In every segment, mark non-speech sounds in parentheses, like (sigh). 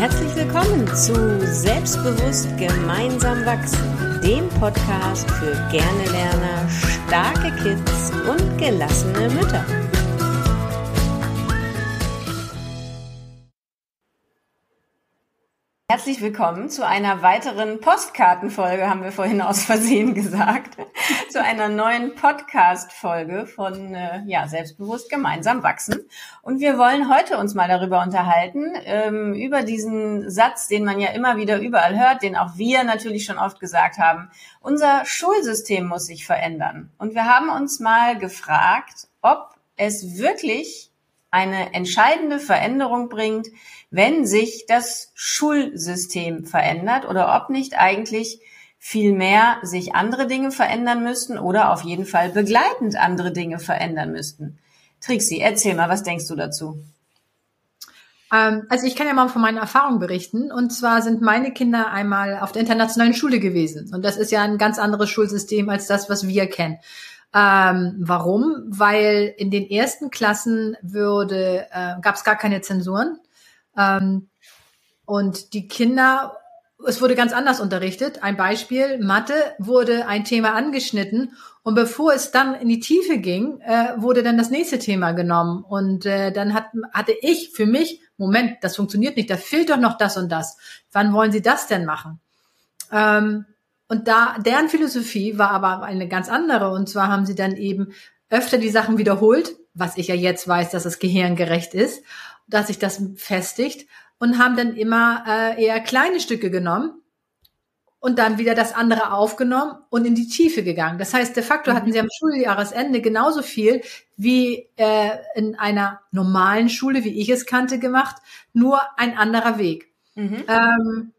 Herzlich willkommen zu Selbstbewusst gemeinsam wachsen, dem Podcast für gerne Lerner, starke Kids und gelassene Mütter. Herzlich willkommen zu einer weiteren Postkartenfolge, haben wir vorhin aus Versehen gesagt, zu einer neuen Podcast-Folge von äh, ja, Selbstbewusst gemeinsam wachsen. Und wir wollen heute uns mal darüber unterhalten, ähm, über diesen Satz, den man ja immer wieder überall hört, den auch wir natürlich schon oft gesagt haben. Unser Schulsystem muss sich verändern. Und wir haben uns mal gefragt, ob es wirklich eine entscheidende Veränderung bringt, wenn sich das Schulsystem verändert oder ob nicht eigentlich viel sich andere Dinge verändern müssten oder auf jeden Fall begleitend andere Dinge verändern müssten. Trixie, erzähl mal, was denkst du dazu? Ähm, also ich kann ja mal von meinen Erfahrungen berichten. Und zwar sind meine Kinder einmal auf der internationalen Schule gewesen. Und das ist ja ein ganz anderes Schulsystem als das, was wir kennen. Ähm, warum? Weil in den ersten Klassen würde, äh, gab es gar keine Zensuren. Ähm, und die Kinder, es wurde ganz anders unterrichtet. Ein Beispiel, Mathe wurde ein Thema angeschnitten und bevor es dann in die Tiefe ging, äh, wurde dann das nächste Thema genommen. Und äh, dann hat, hatte ich für mich, Moment, das funktioniert nicht, da fehlt doch noch das und das. Wann wollen Sie das denn machen? Ähm, und da, deren Philosophie war aber eine ganz andere. Und zwar haben sie dann eben öfter die Sachen wiederholt, was ich ja jetzt weiß, dass es gehirngerecht ist, dass sich das festigt und haben dann immer äh, eher kleine Stücke genommen und dann wieder das andere aufgenommen und in die Tiefe gegangen. Das heißt, de facto hatten sie am Schuljahresende genauso viel wie äh, in einer normalen Schule, wie ich es kannte, gemacht, nur ein anderer Weg. Mhm. Ähm,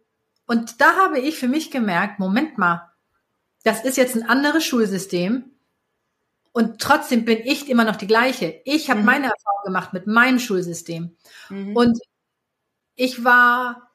und da habe ich für mich gemerkt, Moment mal, das ist jetzt ein anderes Schulsystem und trotzdem bin ich immer noch die gleiche. Ich habe mhm. meine Erfahrung gemacht mit meinem Schulsystem. Mhm. Und ich war,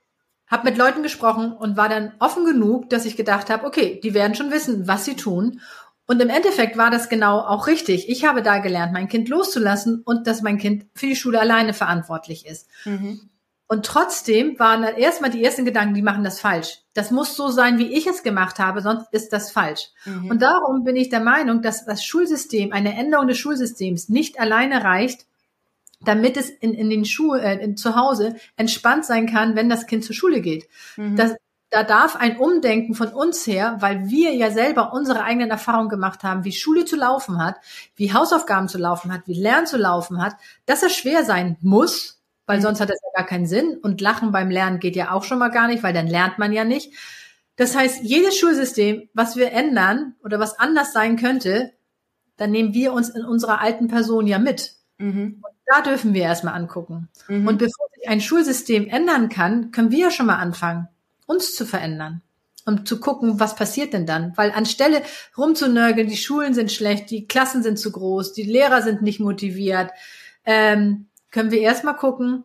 habe mit Leuten gesprochen und war dann offen genug, dass ich gedacht habe, okay, die werden schon wissen, was sie tun. Und im Endeffekt war das genau auch richtig. Ich habe da gelernt, mein Kind loszulassen und dass mein Kind für die Schule alleine verantwortlich ist. Mhm. Und trotzdem waren dann erstmal die ersten Gedanken, die machen das falsch. Das muss so sein, wie ich es gemacht habe, sonst ist das falsch. Mhm. Und darum bin ich der Meinung, dass das Schulsystem, eine Änderung des Schulsystems nicht alleine reicht, damit es in, in den Schulen, äh, in, zu Hause entspannt sein kann, wenn das Kind zur Schule geht. Mhm. Das, da darf ein Umdenken von uns her, weil wir ja selber unsere eigenen Erfahrungen gemacht haben, wie Schule zu laufen hat, wie Hausaufgaben zu laufen hat, wie Lernen zu laufen hat, dass es schwer sein muss, weil mhm. sonst hat das ja gar keinen Sinn. Und Lachen beim Lernen geht ja auch schon mal gar nicht, weil dann lernt man ja nicht. Das heißt, jedes Schulsystem, was wir ändern oder was anders sein könnte, dann nehmen wir uns in unserer alten Person ja mit. Mhm. Und da dürfen wir erstmal angucken. Mhm. Und bevor sich ein Schulsystem ändern kann, können wir ja schon mal anfangen, uns zu verändern. Um zu gucken, was passiert denn dann? Weil anstelle rumzunörgeln, die Schulen sind schlecht, die Klassen sind zu groß, die Lehrer sind nicht motiviert, ähm, können wir erstmal gucken,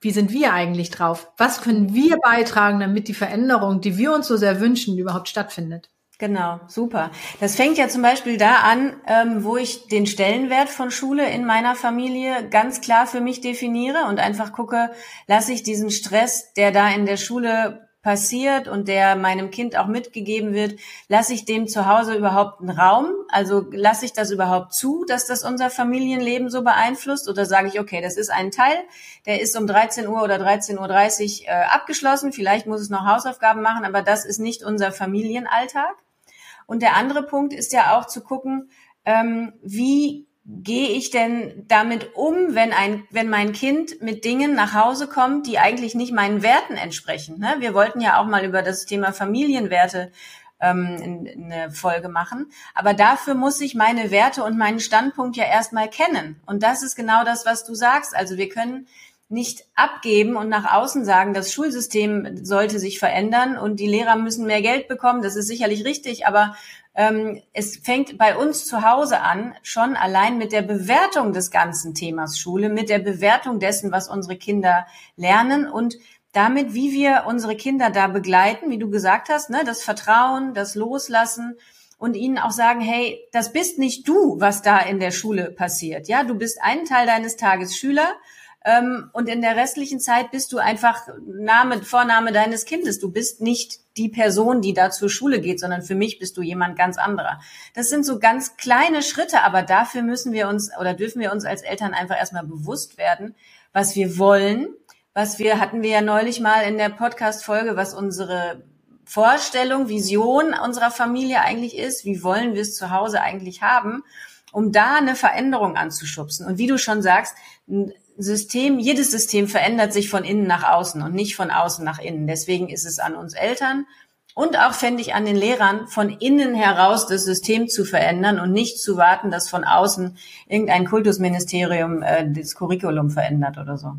wie sind wir eigentlich drauf? Was können wir beitragen, damit die Veränderung, die wir uns so sehr wünschen, überhaupt stattfindet? Genau, super. Das fängt ja zum Beispiel da an, ähm, wo ich den Stellenwert von Schule in meiner Familie ganz klar für mich definiere und einfach gucke, lasse ich diesen Stress, der da in der Schule passiert und der meinem Kind auch mitgegeben wird, lasse ich dem zu Hause überhaupt einen Raum? Also lasse ich das überhaupt zu, dass das unser Familienleben so beeinflusst? Oder sage ich, okay, das ist ein Teil, der ist um 13 Uhr oder 13.30 Uhr äh, abgeschlossen, vielleicht muss es noch Hausaufgaben machen, aber das ist nicht unser Familienalltag. Und der andere Punkt ist ja auch zu gucken, ähm, wie gehe ich denn damit um, wenn ein, wenn mein Kind mit Dingen nach Hause kommt, die eigentlich nicht meinen Werten entsprechen? Ne? Wir wollten ja auch mal über das Thema Familienwerte ähm, eine Folge machen. Aber dafür muss ich meine Werte und meinen Standpunkt ja erstmal kennen. Und das ist genau das, was du sagst. Also wir können nicht abgeben und nach außen sagen, das Schulsystem sollte sich verändern und die Lehrer müssen mehr Geld bekommen. Das ist sicherlich richtig, aber ähm, es fängt bei uns zu Hause an, schon allein mit der Bewertung des ganzen Themas Schule, mit der Bewertung dessen, was unsere Kinder lernen und damit, wie wir unsere Kinder da begleiten, wie du gesagt hast, ne, das Vertrauen, das Loslassen und ihnen auch sagen, hey, das bist nicht du, was da in der Schule passiert. Ja, du bist einen Teil deines Tages Schüler und in der restlichen Zeit bist du einfach Name, Vorname deines Kindes. Du bist nicht die Person, die da zur Schule geht, sondern für mich bist du jemand ganz anderer. Das sind so ganz kleine Schritte, aber dafür müssen wir uns oder dürfen wir uns als Eltern einfach erstmal bewusst werden, was wir wollen, was wir hatten wir ja neulich mal in der Podcast Folge, was unsere Vorstellung, Vision unserer Familie eigentlich ist, wie wollen wir es zu Hause eigentlich haben, um da eine Veränderung anzuschubsen. Und wie du schon sagst, System, jedes System verändert sich von innen nach außen und nicht von außen nach innen. Deswegen ist es an uns Eltern und auch fände ich an den Lehrern, von innen heraus das System zu verändern und nicht zu warten, dass von außen irgendein Kultusministerium äh, das Curriculum verändert oder so.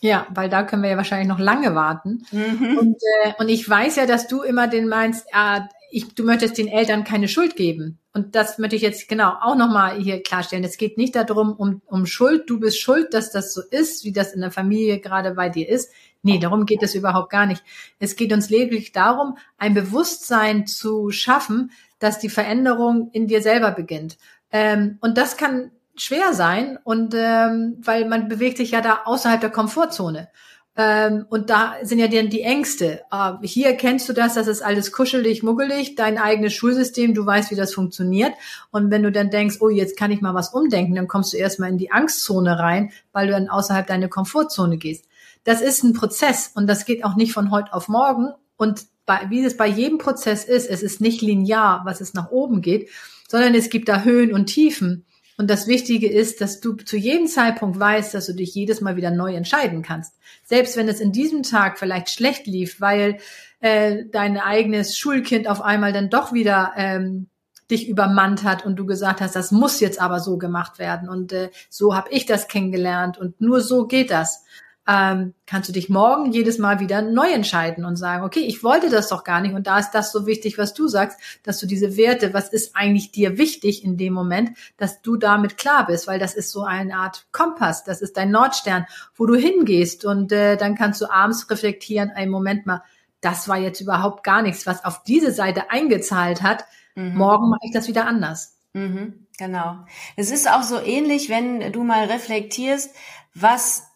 Ja, weil da können wir ja wahrscheinlich noch lange warten. Mhm. Und, äh, und ich weiß ja, dass du immer den meinst, äh, ich, du möchtest den Eltern keine Schuld geben. Und das möchte ich jetzt genau auch nochmal hier klarstellen. Es geht nicht darum, um, um Schuld. Du bist schuld, dass das so ist, wie das in der Familie gerade bei dir ist. Nee, darum geht es überhaupt gar nicht. Es geht uns lediglich darum, ein Bewusstsein zu schaffen, dass die Veränderung in dir selber beginnt. Ähm, und das kann schwer sein und ähm, weil man bewegt sich ja da außerhalb der Komfortzone. Ähm, und da sind ja dann die Ängste. Äh, hier kennst du das, das ist alles kuschelig, muggelig, dein eigenes Schulsystem, du weißt, wie das funktioniert. Und wenn du dann denkst, oh, jetzt kann ich mal was umdenken, dann kommst du erstmal in die Angstzone rein, weil du dann außerhalb deiner Komfortzone gehst. Das ist ein Prozess und das geht auch nicht von heute auf morgen. Und bei, wie es bei jedem Prozess ist, es ist nicht linear, was es nach oben geht, sondern es gibt da Höhen und Tiefen. Und das Wichtige ist, dass du zu jedem Zeitpunkt weißt, dass du dich jedes Mal wieder neu entscheiden kannst. Selbst wenn es in diesem Tag vielleicht schlecht lief, weil äh, dein eigenes Schulkind auf einmal dann doch wieder ähm, dich übermannt hat und du gesagt hast, das muss jetzt aber so gemacht werden und äh, so habe ich das kennengelernt und nur so geht das ähm, kannst du dich morgen jedes Mal wieder neu entscheiden und sagen, okay, ich wollte das doch gar nicht und da ist das so wichtig, was du sagst, dass du diese Werte, was ist eigentlich dir wichtig in dem Moment, dass du damit klar bist, weil das ist so eine Art Kompass, das ist dein Nordstern, wo du hingehst und äh, dann kannst du abends reflektieren, einen Moment mal, das war jetzt überhaupt gar nichts, was auf diese Seite eingezahlt hat. Mhm. Morgen mache ich das wieder anders. Mhm, genau. Es ist auch so ähnlich, wenn du mal reflektierst, was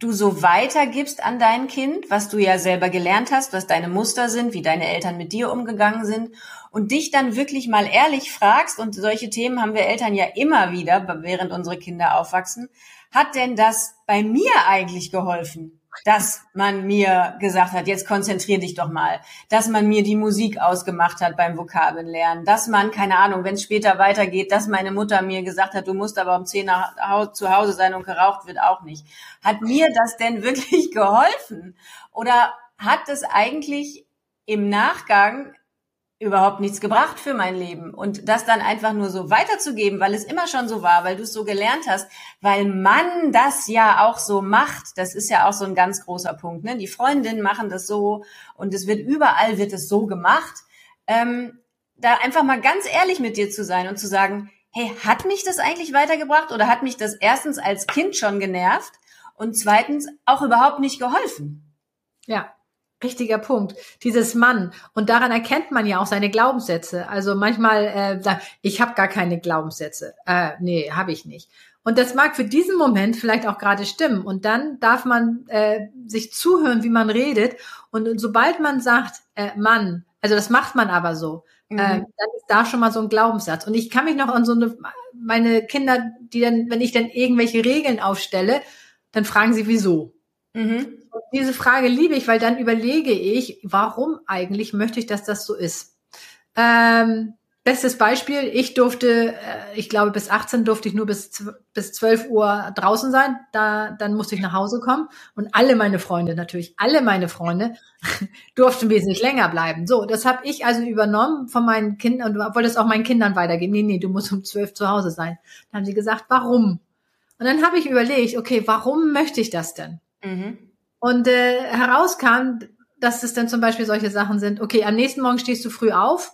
du so weitergibst an dein Kind, was du ja selber gelernt hast, was deine Muster sind, wie deine Eltern mit dir umgegangen sind und dich dann wirklich mal ehrlich fragst, und solche Themen haben wir Eltern ja immer wieder, während unsere Kinder aufwachsen, hat denn das bei mir eigentlich geholfen? Dass man mir gesagt hat, jetzt konzentrier dich doch mal, dass man mir die Musik ausgemacht hat beim Vokabellernen, dass man, keine Ahnung, wenn es später weitergeht, dass meine Mutter mir gesagt hat, du musst aber um zehn nach, zu Hause sein und geraucht wird auch nicht. Hat mir das denn wirklich (laughs) geholfen? Oder hat es eigentlich im Nachgang überhaupt nichts gebracht für mein Leben. Und das dann einfach nur so weiterzugeben, weil es immer schon so war, weil du es so gelernt hast, weil man das ja auch so macht. Das ist ja auch so ein ganz großer Punkt. Ne? Die Freundinnen machen das so und es wird überall wird es so gemacht. Ähm, da einfach mal ganz ehrlich mit dir zu sein und zu sagen, hey, hat mich das eigentlich weitergebracht oder hat mich das erstens als Kind schon genervt und zweitens auch überhaupt nicht geholfen? Ja, Richtiger Punkt. Dieses Mann. Und daran erkennt man ja auch seine Glaubenssätze. Also manchmal äh, sagt, ich habe gar keine Glaubenssätze. Äh, nee, habe ich nicht. Und das mag für diesen Moment vielleicht auch gerade stimmen. Und dann darf man äh, sich zuhören, wie man redet. Und, und sobald man sagt, äh, Mann, also das macht man aber so, mhm. äh, dann ist da schon mal so ein Glaubenssatz. Und ich kann mich noch an so eine, meine Kinder, die dann, wenn ich dann irgendwelche Regeln aufstelle, dann fragen sie, wieso? Mhm. Diese Frage liebe ich, weil dann überlege ich, warum eigentlich möchte ich, dass das so ist. Ähm, bestes Beispiel, ich durfte, äh, ich glaube bis 18 durfte ich nur bis, bis 12 Uhr draußen sein, da, dann musste ich nach Hause kommen und alle meine Freunde, natürlich alle meine Freunde, (laughs) durften wesentlich länger bleiben. So, das habe ich also übernommen von meinen Kindern und wollte es auch meinen Kindern weitergeben. Nee, nee, du musst um 12 zu Hause sein. Dann haben sie gesagt, warum? Und dann habe ich überlegt, okay, warum möchte ich das denn? Mhm. Und äh, herauskam, dass es dann zum Beispiel solche Sachen sind, okay, am nächsten Morgen stehst du früh auf,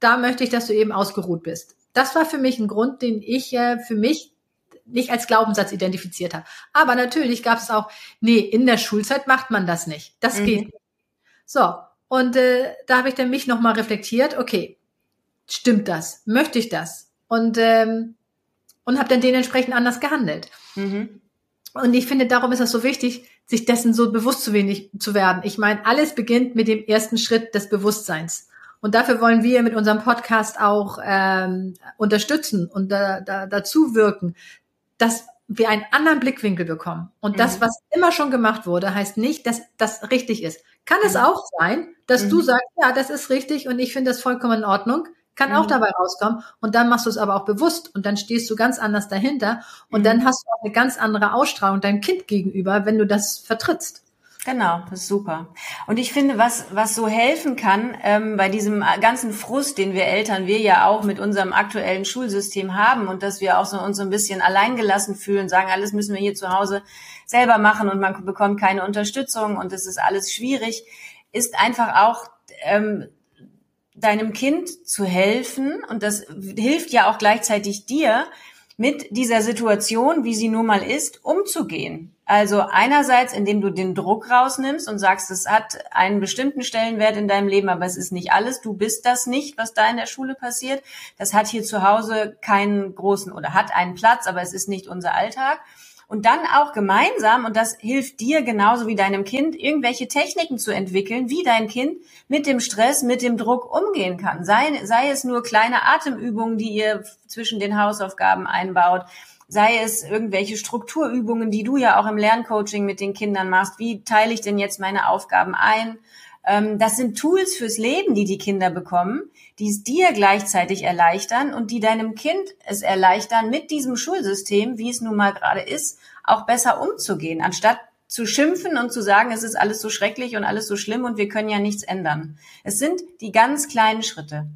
da möchte ich, dass du eben ausgeruht bist. Das war für mich ein Grund, den ich äh, für mich nicht als Glaubenssatz identifiziert habe. Aber natürlich gab es auch, nee, in der Schulzeit macht man das nicht. Das mhm. geht nicht. So, und äh, da habe ich dann mich nochmal reflektiert, okay, stimmt das? Möchte ich das? Und, ähm, und habe dann dementsprechend anders gehandelt. Mhm. Und ich finde, darum ist es so wichtig, sich dessen so bewusst zu wenig zu werden. Ich meine, alles beginnt mit dem ersten Schritt des Bewusstseins. Und dafür wollen wir mit unserem Podcast auch ähm, unterstützen und da, da, dazu wirken, dass wir einen anderen Blickwinkel bekommen. Und mhm. das, was immer schon gemacht wurde, heißt nicht, dass das richtig ist. Kann mhm. es auch sein, dass mhm. du sagst, ja, das ist richtig und ich finde das vollkommen in Ordnung. Kann auch mhm. dabei rauskommen. Und dann machst du es aber auch bewusst und dann stehst du ganz anders dahinter und dann mhm. hast du auch eine ganz andere Ausstrahlung deinem Kind gegenüber, wenn du das vertrittst. Genau, das ist super. Und ich finde, was, was so helfen kann, ähm, bei diesem ganzen Frust, den wir Eltern, wir ja auch mit unserem aktuellen Schulsystem haben und dass wir auch so uns so ein bisschen alleingelassen fühlen, sagen, alles müssen wir hier zu Hause selber machen und man bekommt keine Unterstützung und es ist alles schwierig, ist einfach auch ähm, deinem Kind zu helfen und das hilft ja auch gleichzeitig dir, mit dieser Situation, wie sie nun mal ist, umzugehen. Also einerseits, indem du den Druck rausnimmst und sagst, es hat einen bestimmten Stellenwert in deinem Leben, aber es ist nicht alles. Du bist das nicht, was da in der Schule passiert. Das hat hier zu Hause keinen großen oder hat einen Platz, aber es ist nicht unser Alltag und dann auch gemeinsam, und das hilft dir genauso wie deinem Kind, irgendwelche Techniken zu entwickeln, wie dein Kind mit dem Stress, mit dem Druck umgehen kann. Sei, sei es nur kleine Atemübungen, die ihr zwischen den Hausaufgaben einbaut, sei es irgendwelche Strukturübungen, die du ja auch im Lerncoaching mit den Kindern machst. Wie teile ich denn jetzt meine Aufgaben ein? Ähm, das sind Tools fürs Leben, die die Kinder bekommen, die es dir gleichzeitig erleichtern und die deinem Kind es erleichtern, mit diesem Schulsystem, wie es nun mal gerade ist, auch besser umzugehen, anstatt zu schimpfen und zu sagen, es ist alles so schrecklich und alles so schlimm und wir können ja nichts ändern. Es sind die ganz kleinen Schritte.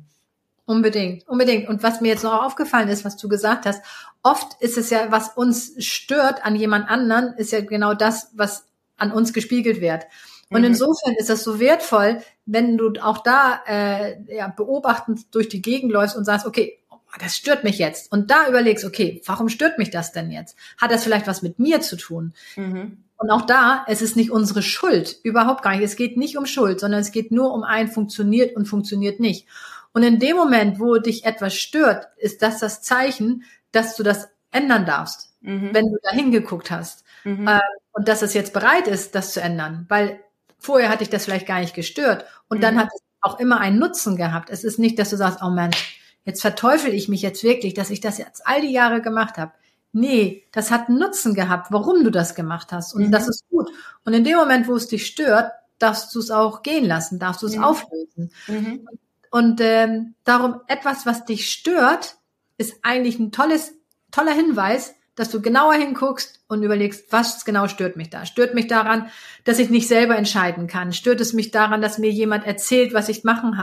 Unbedingt, unbedingt. Und was mir jetzt noch aufgefallen ist, was du gesagt hast, oft ist es ja, was uns stört an jemand anderen, ist ja genau das, was an uns gespiegelt wird. Und mhm. insofern ist das so wertvoll, wenn du auch da äh, ja, beobachtend durch die Gegend läufst und sagst, okay, oh, das stört mich jetzt. Und da überlegst, okay, warum stört mich das denn jetzt? Hat das vielleicht was mit mir zu tun? Mhm. Und auch da, es ist nicht unsere Schuld, überhaupt gar nicht. Es geht nicht um Schuld, sondern es geht nur um ein funktioniert und funktioniert nicht. Und in dem Moment, wo dich etwas stört, ist das das Zeichen, dass du das ändern darfst, mhm. wenn du da hingeguckt hast. Mhm. Äh, und dass es jetzt bereit ist, das zu ändern. Weil Vorher hatte ich das vielleicht gar nicht gestört. Und mhm. dann hat es auch immer einen Nutzen gehabt. Es ist nicht, dass du sagst, oh Mensch, jetzt verteufel ich mich jetzt wirklich, dass ich das jetzt all die Jahre gemacht habe. Nee, das hat einen Nutzen gehabt, warum du das gemacht hast. Und mhm. das ist gut. Und in dem Moment, wo es dich stört, darfst du es auch gehen lassen, darfst du es mhm. auflösen. Mhm. Und ähm, darum, etwas, was dich stört, ist eigentlich ein tolles, toller Hinweis, dass du genauer hinguckst und überlegst, was genau stört mich da? Stört mich daran, dass ich nicht selber entscheiden kann? Stört es mich daran, dass mir jemand erzählt, was ich machen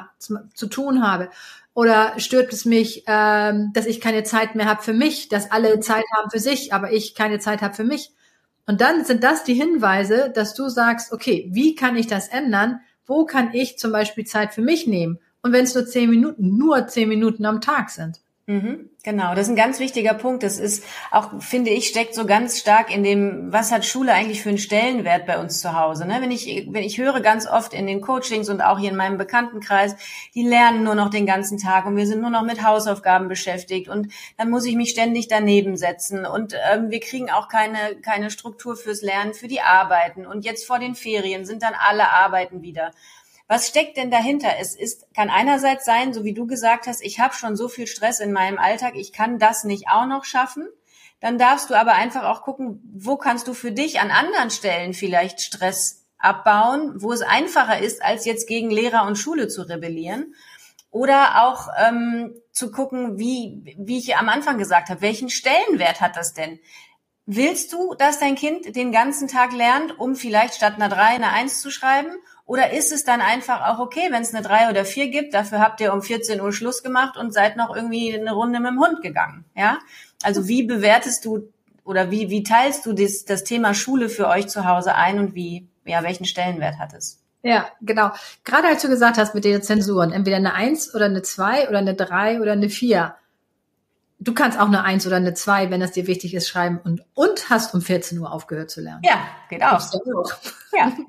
zu tun habe? Oder stört es mich, ähm, dass ich keine Zeit mehr habe für mich, dass alle Zeit haben für sich, aber ich keine Zeit habe für mich? Und dann sind das die Hinweise, dass du sagst, okay, wie kann ich das ändern? Wo kann ich zum Beispiel Zeit für mich nehmen? Und wenn es nur zehn Minuten, nur zehn Minuten am Tag sind. Mhm, genau, das ist ein ganz wichtiger Punkt. Das ist auch, finde ich, steckt so ganz stark in dem, was hat Schule eigentlich für einen Stellenwert bei uns zu Hause. Ne? Wenn ich, wenn ich höre ganz oft in den Coachings und auch hier in meinem Bekanntenkreis, die lernen nur noch den ganzen Tag und wir sind nur noch mit Hausaufgaben beschäftigt und dann muss ich mich ständig daneben setzen und ähm, wir kriegen auch keine keine Struktur fürs Lernen, für die Arbeiten und jetzt vor den Ferien sind dann alle Arbeiten wieder. Was steckt denn dahinter? Es ist, kann einerseits sein, so wie du gesagt hast, ich habe schon so viel Stress in meinem Alltag, ich kann das nicht auch noch schaffen. Dann darfst du aber einfach auch gucken, wo kannst du für dich an anderen Stellen vielleicht Stress abbauen, wo es einfacher ist, als jetzt gegen Lehrer und Schule zu rebellieren. Oder auch ähm, zu gucken, wie, wie ich am Anfang gesagt habe, welchen Stellenwert hat das denn? Willst du, dass dein Kind den ganzen Tag lernt, um vielleicht statt einer 3 eine 1 zu schreiben? Oder ist es dann einfach auch okay, wenn es eine drei oder vier gibt, dafür habt ihr um 14 Uhr Schluss gemacht und seid noch irgendwie eine Runde mit dem Hund gegangen, ja? Also wie bewertest du oder wie, wie teilst du das, das Thema Schule für euch zu Hause ein und wie, ja, welchen Stellenwert hat es? Ja, genau. Gerade als du gesagt hast mit den Zensuren, entweder eine Eins oder eine Zwei oder eine Drei oder eine Vier. Du kannst auch eine Eins oder eine Zwei, wenn das dir wichtig ist, schreiben und, und hast um 14 Uhr aufgehört zu lernen. Ja, geht auch. (laughs) Ja. (laughs)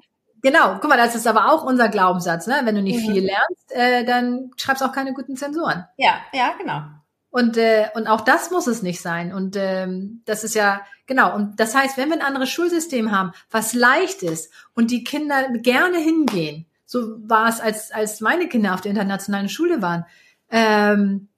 Genau, guck mal, das ist aber auch unser Glaubenssatz, ne? Wenn du nicht mhm. viel lernst, äh, dann schreibst du auch keine guten Zensuren. Ja, ja, genau. Und, äh, und auch das muss es nicht sein. Und ähm, das ist ja genau. Und das heißt, wenn wir ein anderes Schulsystem haben, was leicht ist und die Kinder gerne hingehen, so war es, als, als meine Kinder auf der internationalen Schule waren, ähm,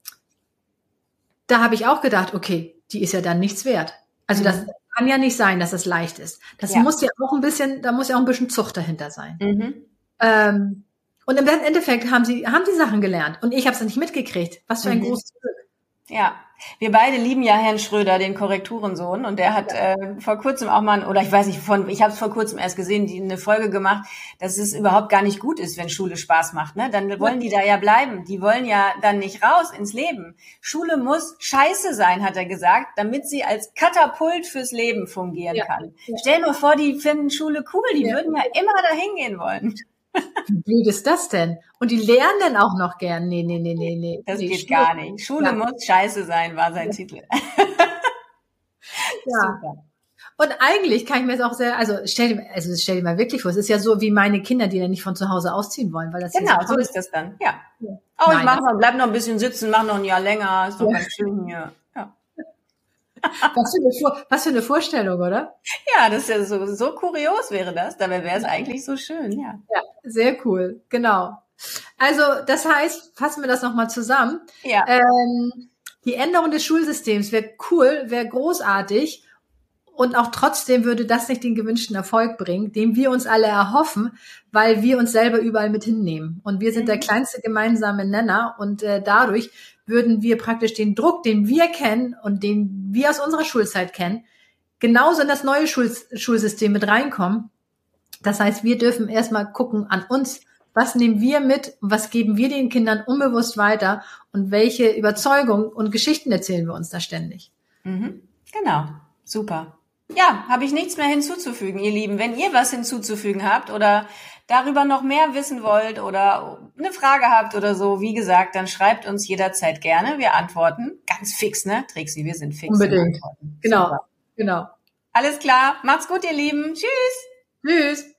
da habe ich auch gedacht, okay, die ist ja dann nichts wert. Also mhm. das kann ja nicht sein, dass es leicht ist. Das ja. muss ja auch ein bisschen, da muss ja auch ein bisschen Zucht dahinter sein. Mhm. Ähm, und im Endeffekt haben sie, haben die Sachen gelernt. Und ich habe es nicht mitgekriegt. Was für ein mhm. großes Glück. Ja, wir beide lieben ja Herrn Schröder, den Korrekturensohn, und der hat ja. äh, vor kurzem auch mal, oder ich weiß nicht, von, ich habe es vor kurzem erst gesehen, die eine Folge gemacht, dass es überhaupt gar nicht gut ist, wenn Schule Spaß macht. Ne? Dann wollen die da ja bleiben. Die wollen ja dann nicht raus ins Leben. Schule muss scheiße sein, hat er gesagt, damit sie als Katapult fürs Leben fungieren ja. kann. Ja. Stell dir mal vor, die finden Schule cool, die würden ja immer dahin gehen wollen. Wie blöd ist das denn? Und die lernen dann auch noch gern. Nee, nee, nee, nee, nee. Das nee, geht Schule. gar nicht. Schule ja. muss scheiße sein, war sein ja. Titel. (laughs) ja. Super. Und eigentlich kann ich mir das auch sehr, also stell dir, also stell dir mal wirklich vor, es ist ja so wie meine Kinder, die dann nicht von zu Hause ausziehen wollen, weil das genau so, so ist das dann. Ja. ja. Oh, ich mach mal, bleib noch ein bisschen sitzen, mach noch ein Jahr länger, ist doch ganz schön hier. Was für, eine, was für eine Vorstellung, oder? Ja, das ist ja so, so kurios wäre das. Dabei wäre es eigentlich so schön, ja. Ja, sehr cool, genau. Also, das heißt, fassen wir das nochmal zusammen. Ja. Ähm, die Änderung des Schulsystems wäre cool, wäre großartig. Und auch trotzdem würde das nicht den gewünschten Erfolg bringen, den wir uns alle erhoffen, weil wir uns selber überall mit hinnehmen. Und wir sind mhm. der kleinste gemeinsame Nenner und äh, dadurch würden wir praktisch den Druck, den wir kennen und den wir aus unserer Schulzeit kennen, genauso in das neue Schul Schulsystem mit reinkommen. Das heißt, wir dürfen erstmal gucken an uns, was nehmen wir mit, was geben wir den Kindern unbewusst weiter und welche Überzeugung und Geschichten erzählen wir uns da ständig. Mhm. Genau, super. Ja, habe ich nichts mehr hinzuzufügen, ihr Lieben. Wenn ihr was hinzuzufügen habt oder darüber noch mehr wissen wollt oder eine Frage habt oder so, wie gesagt, dann schreibt uns jederzeit gerne. Wir antworten ganz fix, ne? Trixi, wir sind fix. Unbedingt. Genau, Super. genau. Alles klar. Macht's gut, ihr Lieben. Tschüss. Tschüss.